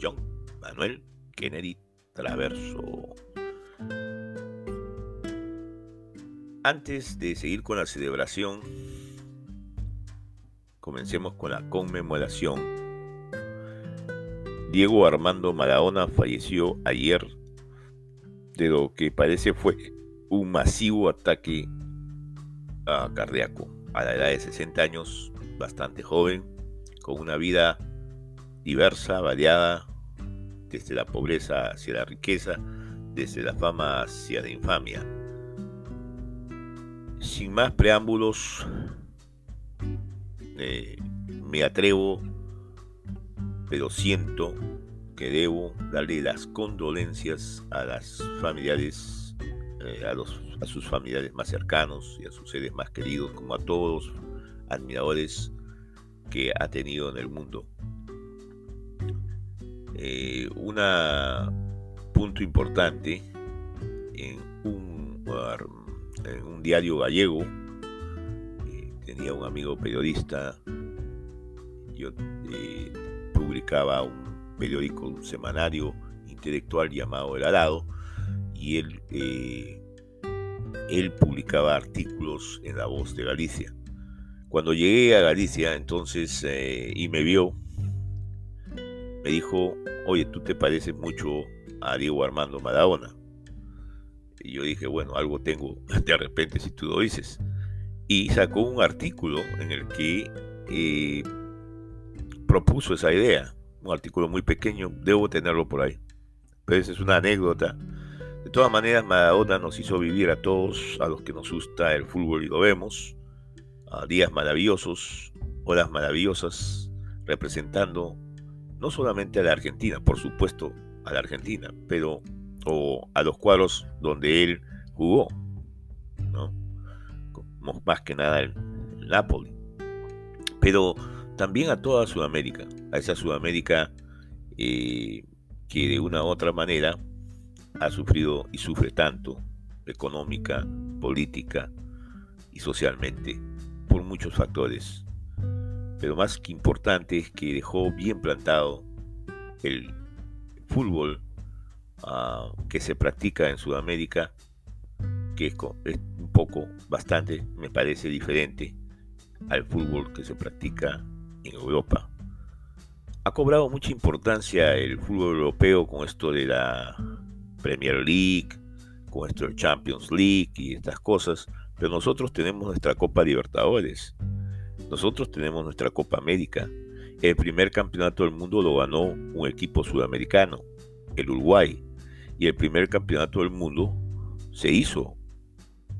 John Manuel Kennedy Traverso. Antes de seguir con la celebración, comencemos con la conmemoración. Diego Armando Maradona falleció ayer de lo que parece fue un masivo ataque cardíaco a la edad de 60 años, bastante joven, con una vida diversa, variada, desde la pobreza hacia la riqueza, desde la fama hacia la infamia. Sin más preámbulos, eh, me atrevo, pero siento que debo darle las condolencias a las familiares, eh, a a sus familiares más cercanos y a sus seres más queridos, como a todos admiradores que ha tenido en el mundo. Eh, un punto importante en un, diario gallego, eh, tenía un amigo periodista, yo eh, publicaba un periódico, un semanario intelectual llamado El Arado, y él él publicaba artículos en La Voz de Galicia. Cuando llegué a Galicia, entonces, y me vio, dijo, oye, tú te pareces mucho a Diego Armando Maradona. Y yo dije, bueno, algo tengo de repente si tú lo dices. Y sacó un artículo en el que eh, propuso esa idea. Un artículo muy pequeño, debo tenerlo por ahí. Pero esa es una anécdota de todas maneras, Maradona nos hizo vivir a todos, a los que nos gusta el fútbol y lo vemos, a días maravillosos, horas maravillosas, representando no solamente a la Argentina, por supuesto a la Argentina, pero o a los cuadros donde él jugó, ¿no? más que nada el, Napoli, pero también a toda Sudamérica, a esa Sudamérica eh, que de una u otra manera ha sufrido y sufre tanto económica, política y socialmente por muchos factores. Pero más que importante es que dejó bien plantado el fútbol ah, que se practica en Sudamérica, que es, es un poco, bastante, me parece diferente al fútbol que se practica en Europa. Ha cobrado mucha importancia el fútbol europeo con esto de la Premier League, con nuestro Champions League y estas cosas, pero nosotros tenemos nuestra Copa Libertadores, nosotros tenemos nuestra Copa América. El primer campeonato del mundo lo ganó un equipo sudamericano, el Uruguay, y el primer campeonato del mundo se hizo,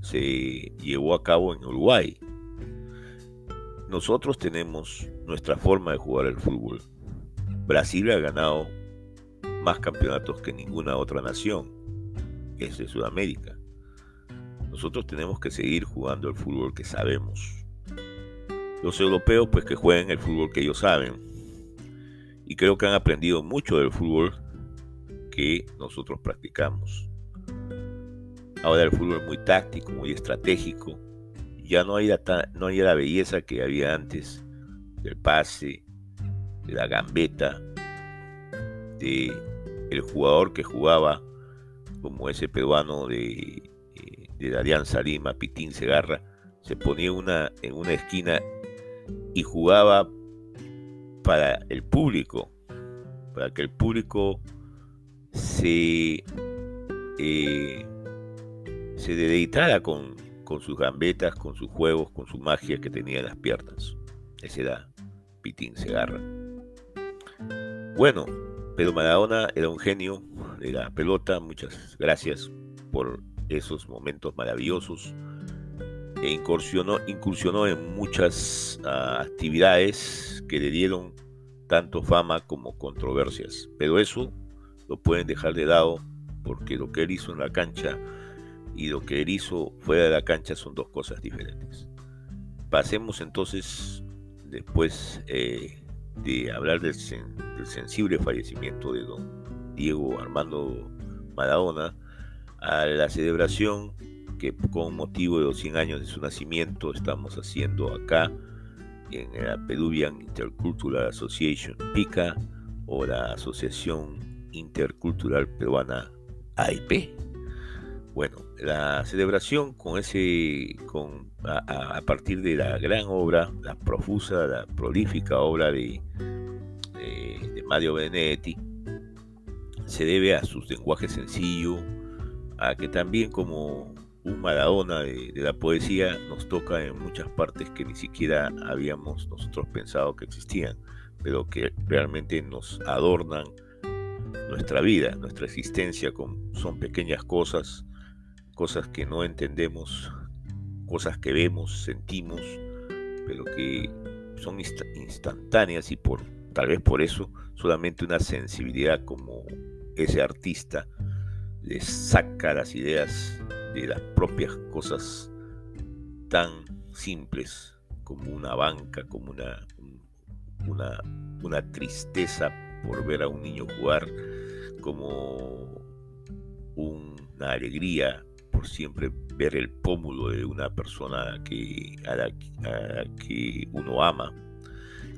se llevó a cabo en Uruguay. Nosotros tenemos nuestra forma de jugar el fútbol. Brasil ha ganado más campeonatos que ninguna otra nación, es de Sudamérica. Nosotros tenemos que seguir jugando el fútbol que sabemos. Los europeos pues que jueguen el fútbol que ellos saben. Y creo que han aprendido mucho del fútbol que nosotros practicamos. Ahora el fútbol es muy táctico, muy estratégico. Ya no hay la, no hay la belleza que había antes del pase, de la gambeta, de el jugador que jugaba como ese peruano de, eh, de Darian Salima, Pitín Segarra, se ponía una, en una esquina y jugaba para el público, para que el público se, eh, se deleitara con, con sus gambetas, con sus juegos, con su magia que tenía en las piernas. Ese era Pitín Segarra. Bueno, pero Maradona era un genio de la pelota. Muchas gracias por esos momentos maravillosos. E incursionó, en muchas ah, actividades que le dieron tanto fama como controversias. Pero eso lo pueden dejar de lado porque lo que él hizo en la cancha y lo que él hizo fuera de la cancha son dos cosas diferentes. Pasemos entonces después eh, de hablar del, sensible fallecimiento de don Diego Armando Maradona a la celebración que con motivo de los 100 años de su nacimiento estamos haciendo acá en la Peruvian Intercultural Association PICA o la Asociación Intercultural Peruana AIP. Bueno, la celebración con ese, con, a, partir de la gran obra, la profusa, la prolífica obra de, de, Mario Benedetti, se debe a su lenguaje sencillo, a que también como un Maradona de, de, la poesía nos toca en muchas partes que ni siquiera habíamos nosotros pensado que existían, pero que realmente nos adornan nuestra vida, nuestra existencia, son pequeñas cosas, cosas que no entendemos, cosas que vemos, sentimos, pero que son instantáneas y por tal vez por eso solamente una sensibilidad como ese artista le saca las ideas de las propias cosas tan simples como una banca, como una, una, tristeza por ver a un niño jugar, como una alegría por siempre ver el pómulo de una persona que, a, la, que uno ama.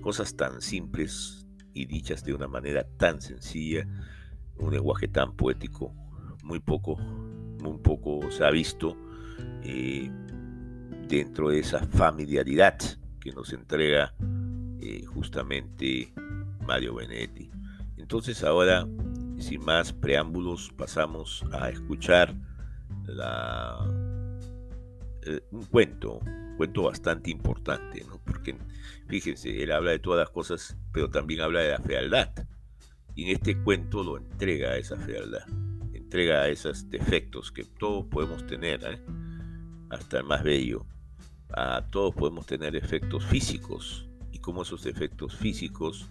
Cosas tan simples y dichas de una manera tan sencilla, un lenguaje tan poético, muy poco, muy poco se ha visto eh, dentro de esa familiaridad que nos entrega eh, justamente Mario Benetti. Entonces ahora, sin más preámbulos, pasamos a escuchar eh, un cuento, un cuento bastante importante, porque fíjense, él habla de todas las cosas, pero también habla de la fealdad. Y en este cuento lo entrega a esa fealdad, entrega a esos defectos que todos podemos tener, ¿eh? hasta el más bello. A todos podemos tener efectos físicos y cómo esos efectos físicos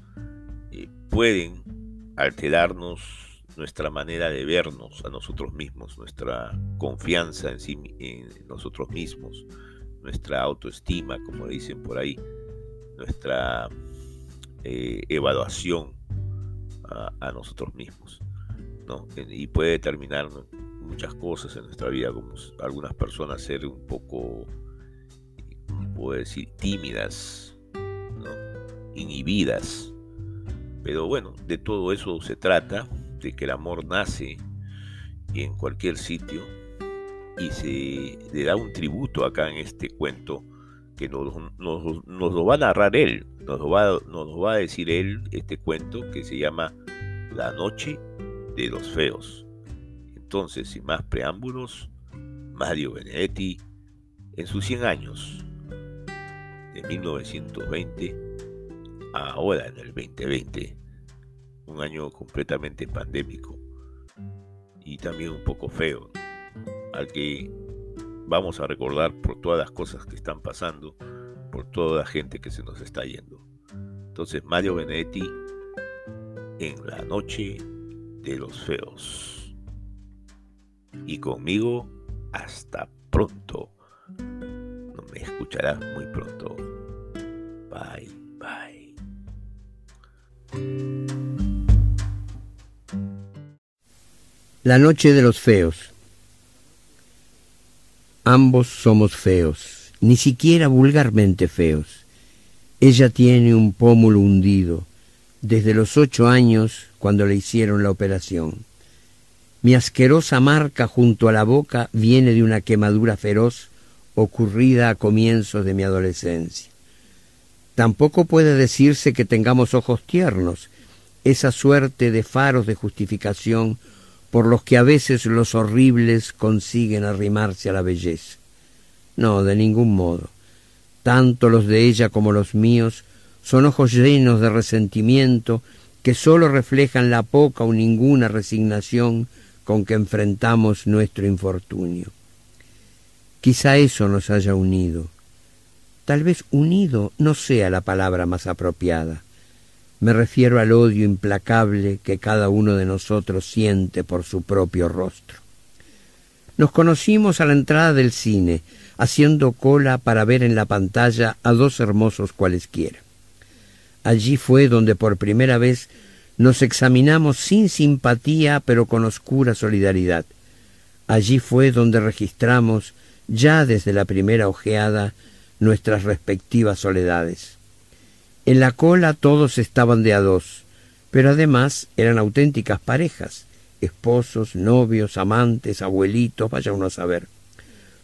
eh, pueden alterarnos nuestra manera de vernos a nosotros mismos, nuestra confianza en, sí, en nosotros mismos, nuestra autoestima, como dicen por ahí, nuestra eh, evaluación a, nosotros mismos. ¿No? Y puede determinar muchas cosas en nuestra vida, como algunas personas ser un poco, puedo decir, tímidas, inhibidas. Pero bueno, de todo eso se trata de que el amor nace en cualquier sitio y se le da un tributo acá en este cuento que nos, lo va a narrar él, nos lo, va, nos lo va a decir él, este cuento que se llama La Noche de los Feos. Entonces, sin más preámbulos, Mario Benedetti, en sus 100 años, de 1920 a ahora en el 2020, un año completamente pandémico y también un poco feo, al que vamos a recordar por todas las cosas que están pasando, por toda la gente que se nos está yendo. Entonces Mario Benedetti en la noche de los feos. Y conmigo hasta pronto. No me escucharás muy pronto. Bye, bye. La noche de los feos. Ambos somos feos, ni siquiera vulgarmente feos. Ella tiene un pómulo hundido, desde los ocho años cuando le hicieron la operación. Mi asquerosa marca junto a la boca viene de una quemadura feroz ocurrida a comienzos de mi adolescencia. Tampoco puede decirse que tengamos ojos tiernos, esa suerte de faros de justificación por los que a veces los horribles consiguen arrimarse a la belleza. No, de ningún modo. Tanto los de ella como los míos son ojos llenos de resentimiento que sólo reflejan la poca o ninguna resignación con que enfrentamos nuestro infortunio. Quizá eso nos haya unido. Tal vez unido no sea la palabra más apropiada. Me refiero al odio implacable que cada uno de nosotros siente por su propio rostro. Nos conocimos a la entrada del cine, haciendo cola para ver en la pantalla a dos hermosos cualesquiera. Allí fue donde por primera vez nos examinamos sin simpatía pero con oscura solidaridad. Allí fue donde registramos ya desde la primera ojeada nuestras respectivas soledades. En la cola todos estaban de a dos, pero además eran auténticas parejas, esposos, novios, amantes, abuelitos, vaya uno a saber.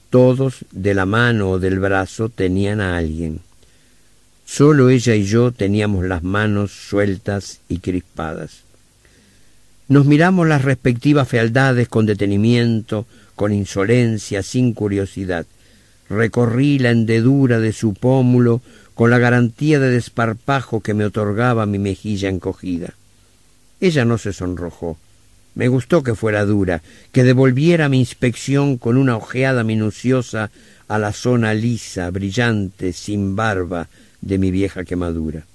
Todos de la mano o del brazo tenían a alguien. Solo ella y yo teníamos las manos sueltas y crispadas. Nos miramos las respectivas fealdades con detenimiento, con insolencia, sin curiosidad. Recorrí la hendedura de su pómulo con la garantía de desparpajo que me otorgaba mi mejilla encogida. Ella no se sonrojó. Me gustó que fuera dura, que devolviera mi inspección con una ojeada minuciosa a la zona lisa, brillante, sin barba de mi vieja quemadura.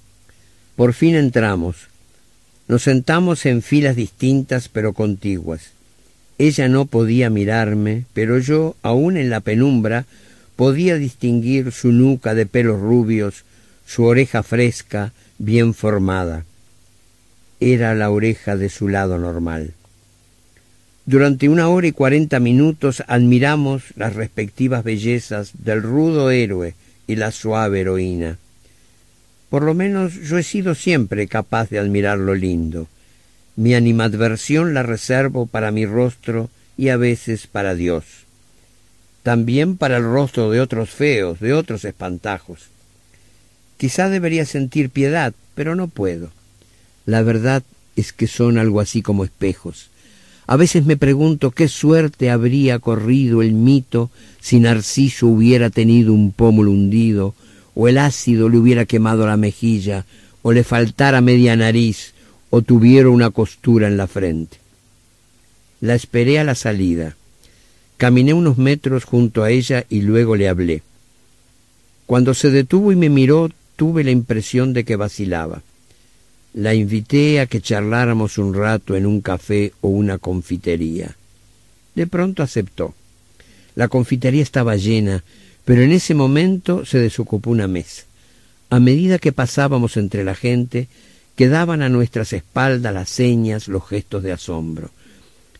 Por fin entramos. Nos sentamos en filas distintas pero contiguas. Ella no podía mirarme, pero yo, aun en la penumbra, podía distinguir su nuca de pelos rubios, su oreja fresca, bien formada. Era la oreja de su lado normal. Durante una hora y cuarenta minutos admiramos las respectivas bellezas del rudo héroe y la suave heroína. Por lo menos yo he sido siempre capaz de admirar lo lindo. Mi animadversión la reservo para mi rostro y a veces para Dios. También para el rostro de otros feos, de otros espantajos. Quizá debería sentir piedad, pero no puedo. La verdad es que son algo así como espejos. A veces me pregunto qué suerte habría corrido el mito si Narciso hubiera tenido un pómulo hundido o el ácido le hubiera quemado la mejilla, o le faltara media nariz, o tuviera una costura en la frente. La esperé a la salida. Caminé unos metros junto a ella y luego le hablé. Cuando se detuvo y me miró, tuve la impresión de que vacilaba. La invité a que charláramos un rato en un café o una confitería. De pronto aceptó. La confitería estaba llena, pero en ese momento se desocupó una mesa. A medida que pasábamos entre la gente, quedaban a nuestras espaldas las señas, los gestos de asombro.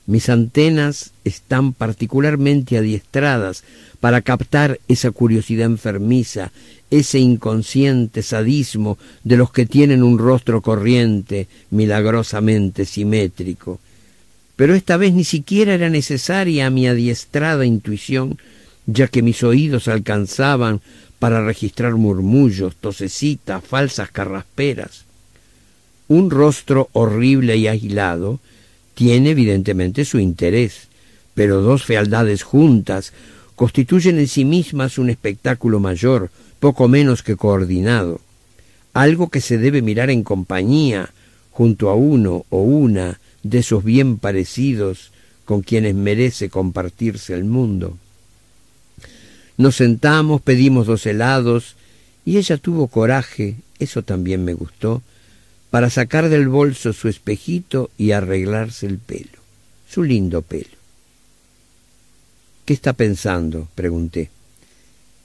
Mis antenas están particularmente adiestradas para captar esa curiosidad enfermiza, ese inconsciente sadismo de los que tienen un rostro corriente, milagrosamente simétrico. Pero esta vez ni siquiera era necesaria mi adiestrada intuición ya que mis oídos alcanzaban para registrar murmullos, tosecitas, falsas carrasperas. Un rostro horrible y agilado tiene evidentemente su interés, pero dos fealdades juntas constituyen en sí mismas un espectáculo mayor, poco menos que coordinado, algo que se debe mirar en compañía, junto a uno o una de esos bien parecidos con quienes merece compartirse el mundo. Nos sentamos, pedimos dos helados, y ella tuvo coraje, eso también me gustó, para sacar del bolso su espejito y arreglarse el pelo, su lindo pelo. ¿Qué está pensando? pregunté.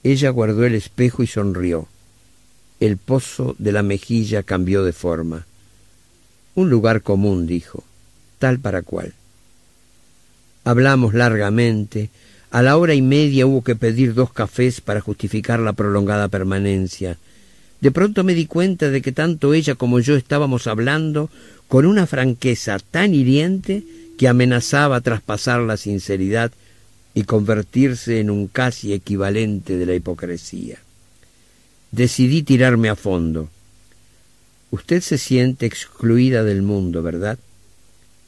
Ella guardó el espejo y sonrió. El pozo de la mejilla cambió de forma. Un lugar común, dijo, tal para cual. Hablamos largamente, a la hora y media hubo que pedir dos cafés para justificar la prolongada permanencia. De pronto me di cuenta de que tanto ella como yo estábamos hablando con una franqueza tan hiriente que amenazaba traspasar la sinceridad y convertirse en un casi equivalente de la hipocresía. Decidí tirarme a fondo. Usted se siente excluida del mundo, ¿verdad?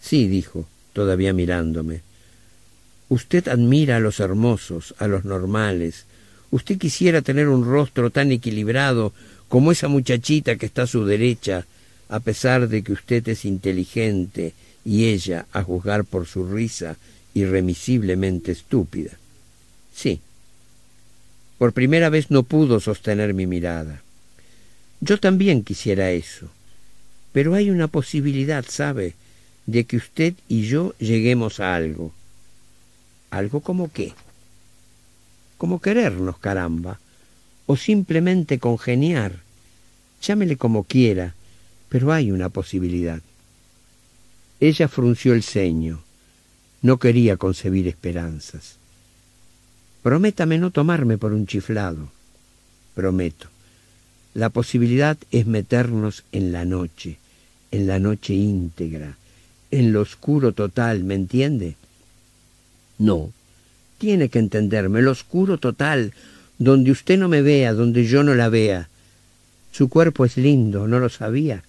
Sí, dijo, todavía mirándome. Usted admira a los hermosos, a los normales. Usted quisiera tener un rostro tan equilibrado como esa muchachita que está a su derecha, a pesar de que usted es inteligente y ella, a juzgar por su risa, irremisiblemente estúpida. Sí. Por primera vez no pudo sostener mi mirada. Yo también quisiera eso. Pero hay una posibilidad, ¿sabe?, de que usted y yo lleguemos a algo. ¿Algo como qué? Como querernos, caramba, o simplemente congeniar. Llámele como quiera, pero hay una posibilidad. Ella frunció el ceño. No quería concebir esperanzas. Prométame no tomarme por un chiflado. Prometo. La posibilidad es meternos en la noche, en la noche íntegra, en lo oscuro total, ¿me entiende? No, tiene que entenderme, lo oscuro total, donde usted no me vea, donde yo no la vea. Su cuerpo es lindo, ¿no lo sabía?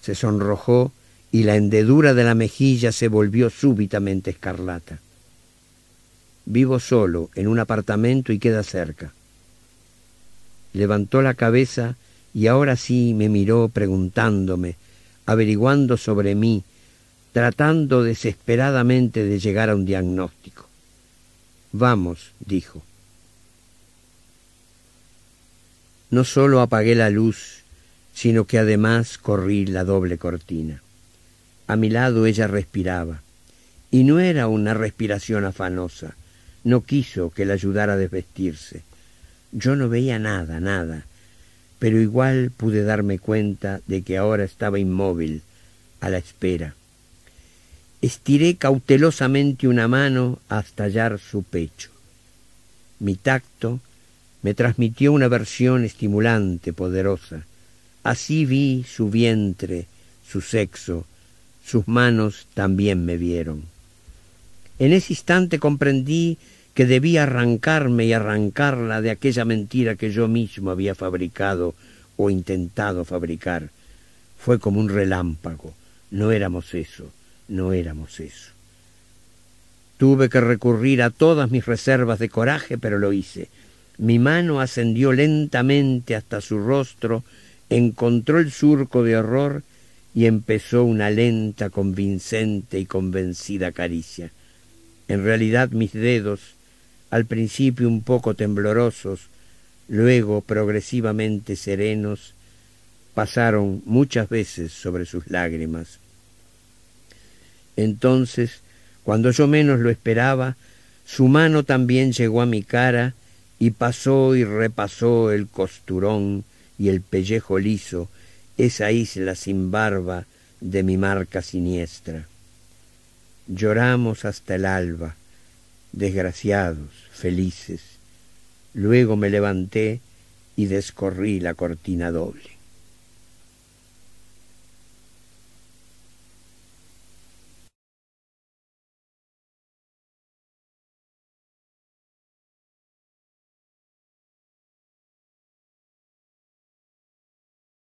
Se sonrojó y la hendedura de la mejilla se volvió súbitamente escarlata. Vivo solo en un apartamento y queda cerca. Levantó la cabeza y ahora sí me miró preguntándome, averiguando sobre mí, tratando desesperadamente de llegar a un diagnóstico. Vamos, dijo. No solo apagué la luz, sino que además corrí la doble cortina. A mi lado ella respiraba, y no era una respiración afanosa, no quiso que la ayudara a desvestirse. Yo no veía nada, nada, pero igual pude darme cuenta de que ahora estaba inmóvil, a la espera. Estiré cautelosamente una mano hasta hallar su pecho. Mi tacto me transmitió una versión estimulante, poderosa. Así vi su vientre, su sexo, sus manos también me vieron. En ese instante comprendí que debía arrancarme y arrancarla de aquella mentira que yo mismo había fabricado o intentado fabricar. Fue como un relámpago. No éramos eso, no éramos eso. Tuve que recurrir a todas mis reservas de coraje, pero lo hice. Mi mano ascendió lentamente hasta su rostro, encontró el surco de horror y empezó una lenta, convincente y convencida caricia. En realidad mis dedos al principio un poco temblorosos, luego progresivamente serenos, pasaron muchas veces sobre sus lágrimas. Entonces, cuando yo menos lo esperaba, su mano también llegó a mi cara y pasó y repasó el costurón y el pellejo liso, esa isla sin barba de mi marca siniestra. Lloramos hasta el alba, desgraciados, felices. Luego me levanté y descorrí la cortina doble.